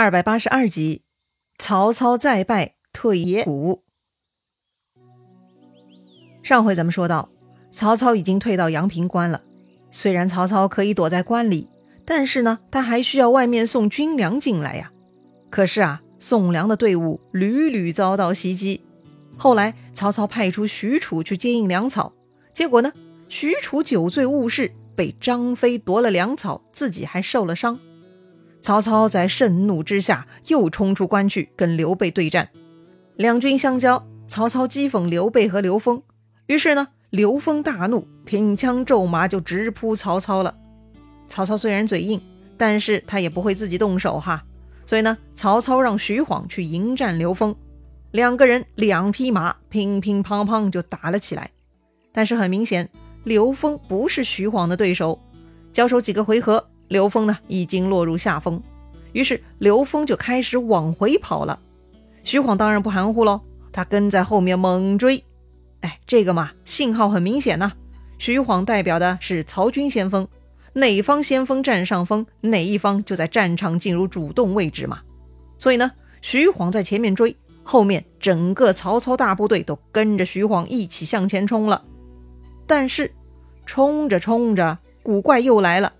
二百八十二集，曹操再败退野谷。上回咱们说到，曹操已经退到阳平关了。虽然曹操可以躲在关里，但是呢，他还需要外面送军粮进来呀。可是啊，送粮的队伍屡屡遭到袭击。后来，曹操派出许褚去接应粮草，结果呢，许褚酒醉误事，被张飞夺了粮草，自己还受了伤。曹操在盛怒之下，又冲出关去跟刘备对战。两军相交，曹操讥讽刘备和刘封。于是呢，刘封大怒，挺枪骤马就直扑曹操了。曹操虽然嘴硬，但是他也不会自己动手哈。所以呢，曹操让徐晃去迎战刘封，两个人两匹马乒乒乓乓就打了起来。但是很明显，刘封不是徐晃的对手。交手几个回合。刘封呢，已经落入下风，于是刘封就开始往回跑了。徐晃当然不含糊喽，他跟在后面猛追。哎，这个嘛，信号很明显呐。徐晃代表的是曹军先锋，哪方先锋占上风，哪一方就在战场进入主动位置嘛。所以呢，徐晃在前面追，后面整个曹操大部队都跟着徐晃一起向前冲了。但是冲着冲着，古怪又来了。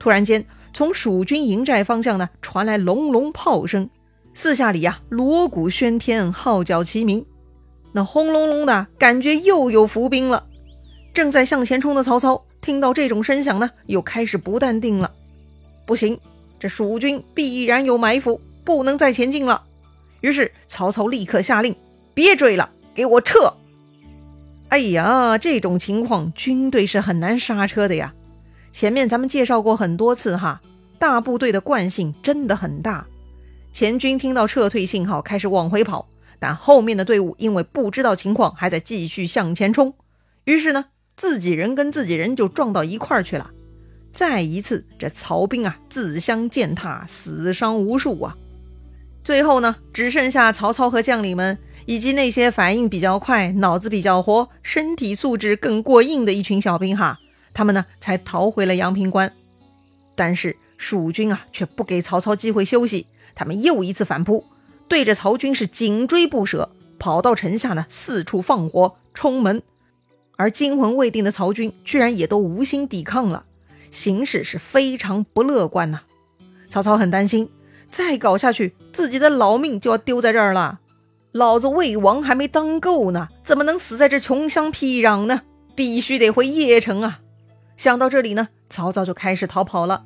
突然间，从蜀军营寨方向呢传来隆隆炮声，四下里呀锣鼓喧天，号角齐鸣，那轰隆隆的感觉又有伏兵了。正在向前冲的曹操听到这种声响呢，又开始不淡定了。不行，这蜀军必然有埋伏，不能再前进了。于是曹操立刻下令：别追了，给我撤！哎呀，这种情况军队是很难刹车的呀。前面咱们介绍过很多次哈，大部队的惯性真的很大。前军听到撤退信号，开始往回跑，但后面的队伍因为不知道情况，还在继续向前冲。于是呢，自己人跟自己人就撞到一块儿去了。再一次，这曹兵啊，自相践踏，死伤无数啊。最后呢，只剩下曹操和将领们，以及那些反应比较快、脑子比较活、身体素质更过硬的一群小兵哈。他们呢，才逃回了阳平关，但是蜀军啊，却不给曹操机会休息，他们又一次反扑，对着曹军是紧追不舍，跑到城下呢，四处放火冲门，而惊魂未定的曹军居然也都无心抵抗了，形势是非常不乐观呐。曹操很担心，再搞下去，自己的老命就要丢在这儿了。老子魏王还没当够呢，怎么能死在这穷乡僻壤呢？必须得回邺城啊！想到这里呢，曹操就开始逃跑了。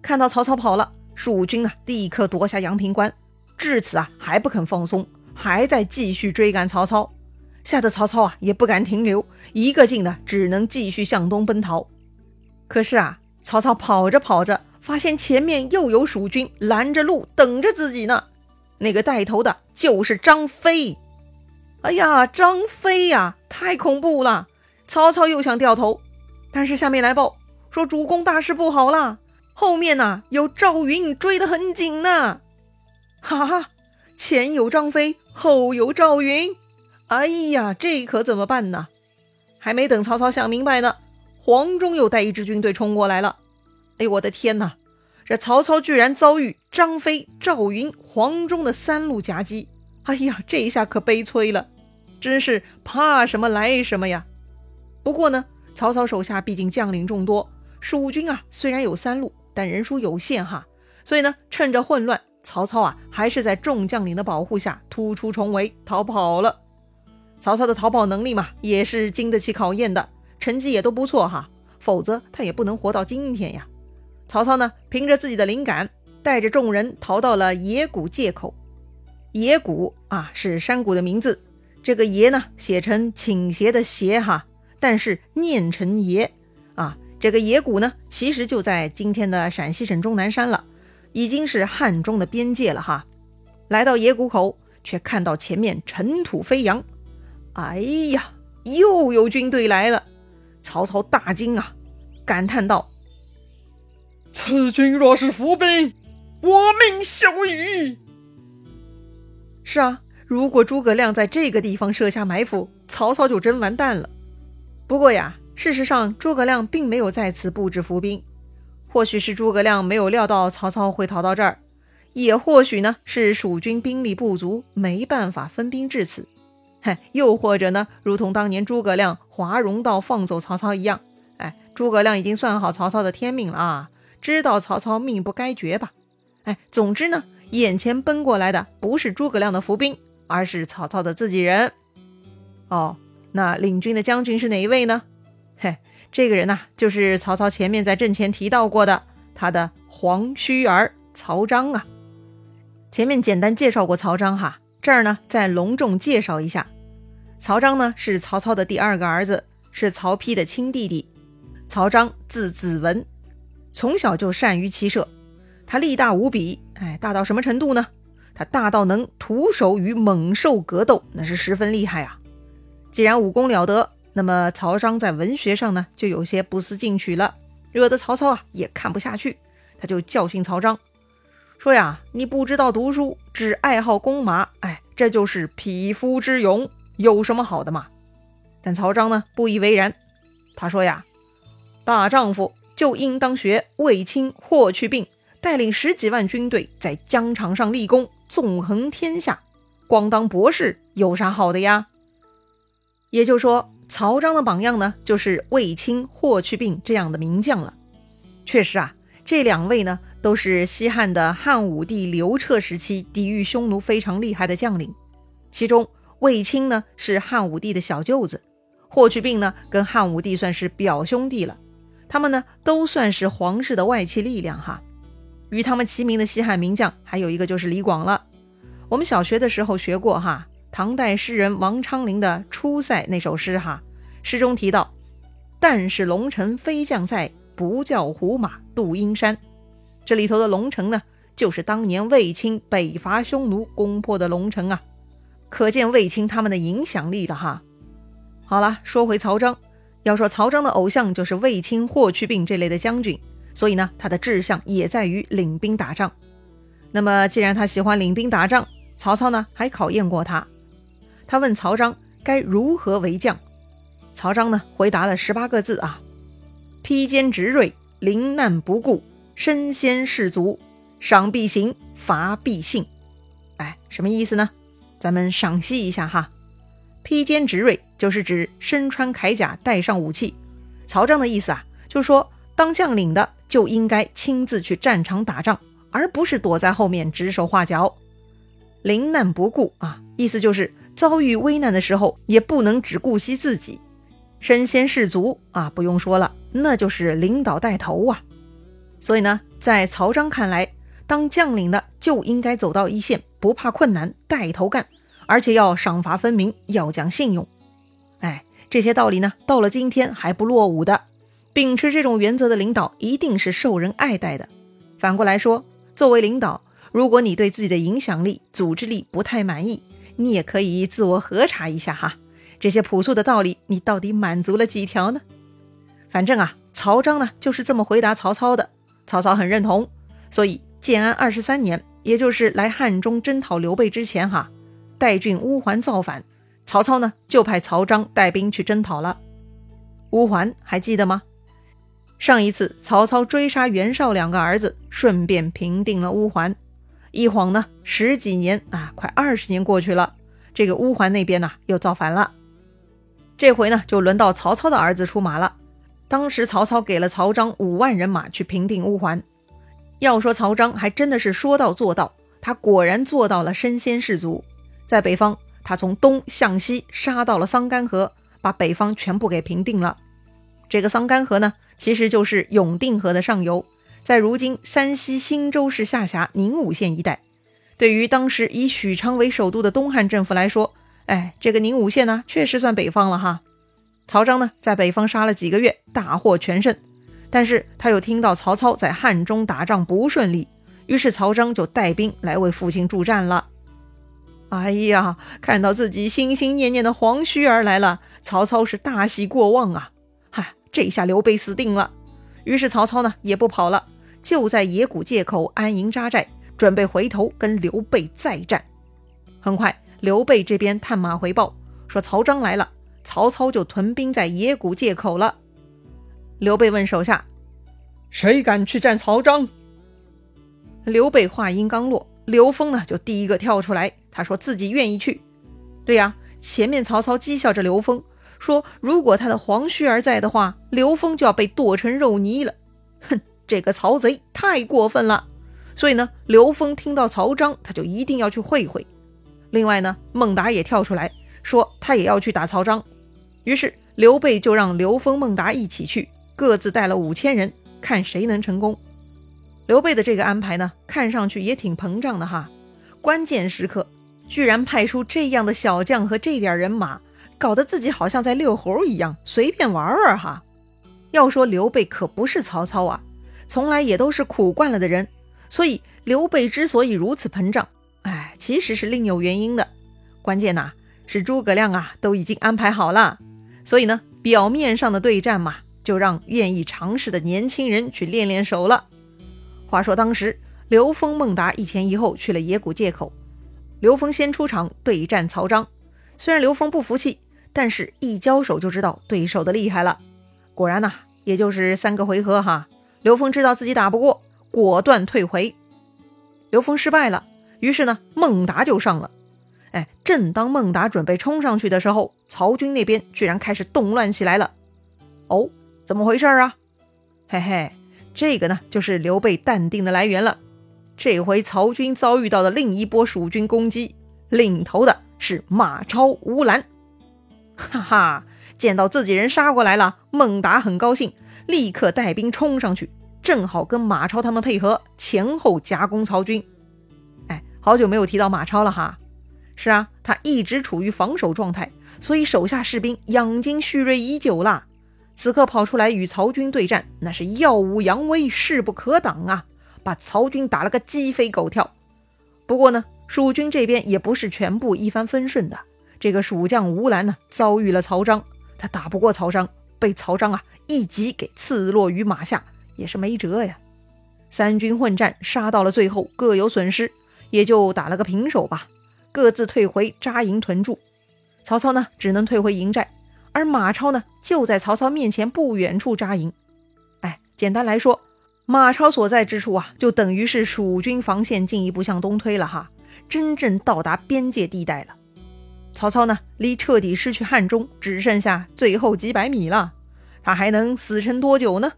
看到曹操跑了，蜀军啊立刻夺下阳平关。至此啊还不肯放松，还在继续追赶曹操。吓得曹操啊也不敢停留，一个劲的只能继续向东奔逃。可是啊，曹操跑着跑着，发现前面又有蜀军拦着路等着自己呢。那个带头的就是张飞。哎呀，张飞呀，太恐怖了！曹操又想掉头。但是下面来报说主公大事不好啦，后面呐有赵云追得很紧呢。哈哈，前有张飞，后有赵云，哎呀，这可怎么办呢？还没等曹操想明白呢，黄忠又带一支军队冲过来了。哎呦我的天哪，这曹操居然遭遇张飞、赵云、黄忠的三路夹击。哎呀，这一下可悲催了，真是怕什么来什么呀。不过呢。曹操手下毕竟将领众多，蜀军啊虽然有三路，但人数有限哈，所以呢，趁着混乱，曹操啊还是在众将领的保护下突出重围，逃跑了。曹操的逃跑能力嘛，也是经得起考验的，成绩也都不错哈，否则他也不能活到今天呀。曹操呢，凭着自己的灵感，带着众人逃到了野谷界口。野谷啊是山谷的名字，这个野呢写成倾斜的斜哈。但是念成野啊，这个野谷呢，其实就在今天的陕西省终南山了，已经是汉中的边界了哈。来到野谷口，却看到前面尘土飞扬，哎呀，又有军队来了！曹操大惊啊，感叹道：“此军若是伏兵，我命休矣。”是啊，如果诸葛亮在这个地方设下埋伏，曹操就真完蛋了。不过呀，事实上诸葛亮并没有在此布置伏兵，或许是诸葛亮没有料到曹操会逃到这儿，也或许呢是蜀军兵力不足，没办法分兵至此。嗨，又或者呢，如同当年诸葛亮华容道放走曹操一样，哎，诸葛亮已经算好曹操的天命了啊，知道曹操命不该绝吧？哎，总之呢，眼前奔过来的不是诸葛亮的伏兵，而是曹操的自己人。哦，那领军的将军是哪一位呢？嘿，这个人呐，就是曹操前面在阵前提到过的他的黄须儿曹彰啊。前面简单介绍过曹彰哈，这儿呢再隆重介绍一下，曹彰呢是曹操的第二个儿子，是曹丕的亲弟弟。曹彰字子文，从小就善于骑射，他力大无比，哎，大到什么程度呢？他大到能徒手与猛兽格斗，那是十分厉害啊。既然武功了得，那么曹彰在文学上呢就有些不思进取了，惹得曹操啊也看不下去，他就教训曹彰。说呀，你不知道读书，只爱好弓马，哎，这就是匹夫之勇，有什么好的嘛？但曹彰呢不以为然，他说呀，大丈夫就应当学卫青、霍去病，带领十几万军队在疆场上立功，纵横天下，光当博士有啥好的呀？也就是说，曹彰的榜样呢，就是卫青、霍去病这样的名将了。确实啊。这两位呢，都是西汉的汉武帝刘彻时期抵御匈奴非常厉害的将领。其中卫青呢是汉武帝的小舅子，霍去病呢跟汉武帝算是表兄弟了。他们呢都算是皇室的外戚力量哈。与他们齐名的西汉名将还有一个就是李广了。我们小学的时候学过哈，唐代诗人王昌龄的《出塞》那首诗哈，诗中提到：“但是龙城飞将在。”不教胡马度阴山，这里头的龙城呢，就是当年卫青北伐匈奴攻破的龙城啊，可见卫青他们的影响力了哈。好了，说回曹彰，要说曹彰的偶像就是卫青、霍去病这类的将军，所以呢，他的志向也在于领兵打仗。那么，既然他喜欢领兵打仗，曹操呢还考验过他，他问曹彰该如何为将，曹彰呢回答了十八个字啊。披坚执锐，临难不顾，身先士卒，赏必行，罚必信。哎，什么意思呢？咱们赏析一下哈。披坚执锐就是指身穿铠甲，带上武器。曹彰的意思啊，就说当将领的就应该亲自去战场打仗，而不是躲在后面指手画脚。临难不顾啊，意思就是遭遇危难的时候，也不能只顾惜自己。身先士卒啊，不用说了，那就是领导带头啊。所以呢，在曹彰看来，当将领的就应该走到一线，不怕困难，带头干，而且要赏罚分明，要讲信用。哎，这些道理呢，到了今天还不落伍的。秉持这种原则的领导，一定是受人爱戴的。反过来说，作为领导，如果你对自己的影响力、组织力不太满意，你也可以自我核查一下哈。这些朴素的道理，你到底满足了几条呢？反正啊，曹彰呢就是这么回答曹操的，曹操很认同。所以建安二十三年，也就是来汉中征讨刘备之前，哈，代郡乌桓造反，曹操呢就派曹彰带兵去征讨了。乌桓还记得吗？上一次曹操追杀袁绍两个儿子，顺便平定了乌桓。一晃呢十几年啊，快二十年过去了，这个乌桓那边呢又造反了。这回呢，就轮到曹操的儿子出马了。当时曹操给了曹彰五万人马去平定乌桓。要说曹彰还真的是说到做到，他果然做到了身先士卒。在北方，他从东向西杀到了桑干河，把北方全部给平定了。这个桑干河呢，其实就是永定河的上游，在如今山西忻州市下辖宁武县一带。对于当时以许昌为首都的东汉政府来说，哎，这个宁武县呢，确实算北方了哈。曹彰呢，在北方杀了几个月，大获全胜。但是他又听到曹操在汉中打仗不顺利，于是曹彰就带兵来为父亲助战了。哎呀，看到自己心心念念的黄须儿来了，曹操是大喜过望啊！哈，这下刘备死定了。于是曹操呢，也不跑了，就在野谷界口安营扎寨，准备回头跟刘备再战。很快。刘备这边探马回报说曹彰来了，曹操就屯兵在野谷界口了。刘备问手下：“谁敢去战曹彰？”刘备话音刚落，刘封呢就第一个跳出来，他说自己愿意去。对呀，前面曹操讥笑着刘封，说如果他的黄须儿在的话，刘封就要被剁成肉泥了。哼，这个曹贼太过分了。所以呢，刘封听到曹彰，他就一定要去会会。另外呢，孟达也跳出来说他也要去打曹彰。于是刘备就让刘封、孟达一起去，各自带了五千人，看谁能成功。刘备的这个安排呢，看上去也挺膨胀的哈。关键时刻居然派出这样的小将和这点人马，搞得自己好像在遛猴一样，随便玩玩哈。要说刘备可不是曹操啊，从来也都是苦惯了的人，所以刘备之所以如此膨胀，哎，其实是另有原因的。关键呐，是诸葛亮啊都已经安排好了。所以呢，表面上的对战嘛，就让愿意尝试的年轻人去练练手了。话说当时，刘封、孟达一前一后去了野谷界口。刘封先出场对战曹彰，虽然刘封不服气，但是一交手就知道对手的厉害了。果然呐，也就是三个回合哈，刘峰知道自己打不过，果断退回。刘峰失败了，于是呢，孟达就上了。哎，正当孟达准备冲上去的时候，曹军那边居然开始动乱起来了。哦，怎么回事啊？嘿嘿，这个呢，就是刘备淡定的来源了。这回曹军遭遇到的另一波蜀军攻击，领头的是马超、吴兰。哈哈，见到自己人杀过来了，孟达很高兴，立刻带兵冲上去，正好跟马超他们配合，前后夹攻曹军。哎，好久没有提到马超了哈。是啊，他一直处于防守状态，所以手下士兵养精蓄锐已久啦。此刻跑出来与曹军对战，那是耀武扬威，势不可挡啊！把曹军打了个鸡飞狗跳。不过呢，蜀军这边也不是全部一帆风顺的。这个蜀将吴兰呢，遭遇了曹彰，他打不过曹彰，被曹彰啊一戟给刺落于马下，也是没辙呀。三军混战，杀到了最后各有损失，也就打了个平手吧。各自退回扎营屯驻，曹操呢只能退回营寨，而马超呢就在曹操面前不远处扎营。哎，简单来说，马超所在之处啊，就等于是蜀军防线进一步向东推了哈，真正到达边界地带了。曹操呢离彻底失去汉中只剩下最后几百米了，他还能死撑多久呢？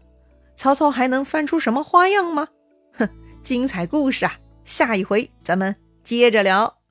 曹操还能翻出什么花样吗？哼，精彩故事啊，下一回咱们接着聊。